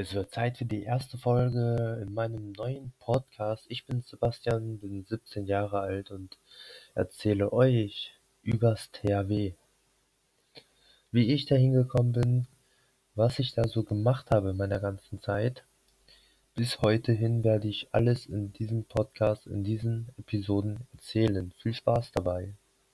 Es wird Zeit für die erste Folge in meinem neuen Podcast. Ich bin Sebastian, bin 17 Jahre alt und erzähle euch übers THW. Wie ich da hingekommen bin, was ich da so gemacht habe in meiner ganzen Zeit. Bis heute hin werde ich alles in diesem Podcast, in diesen Episoden erzählen. Viel Spaß dabei.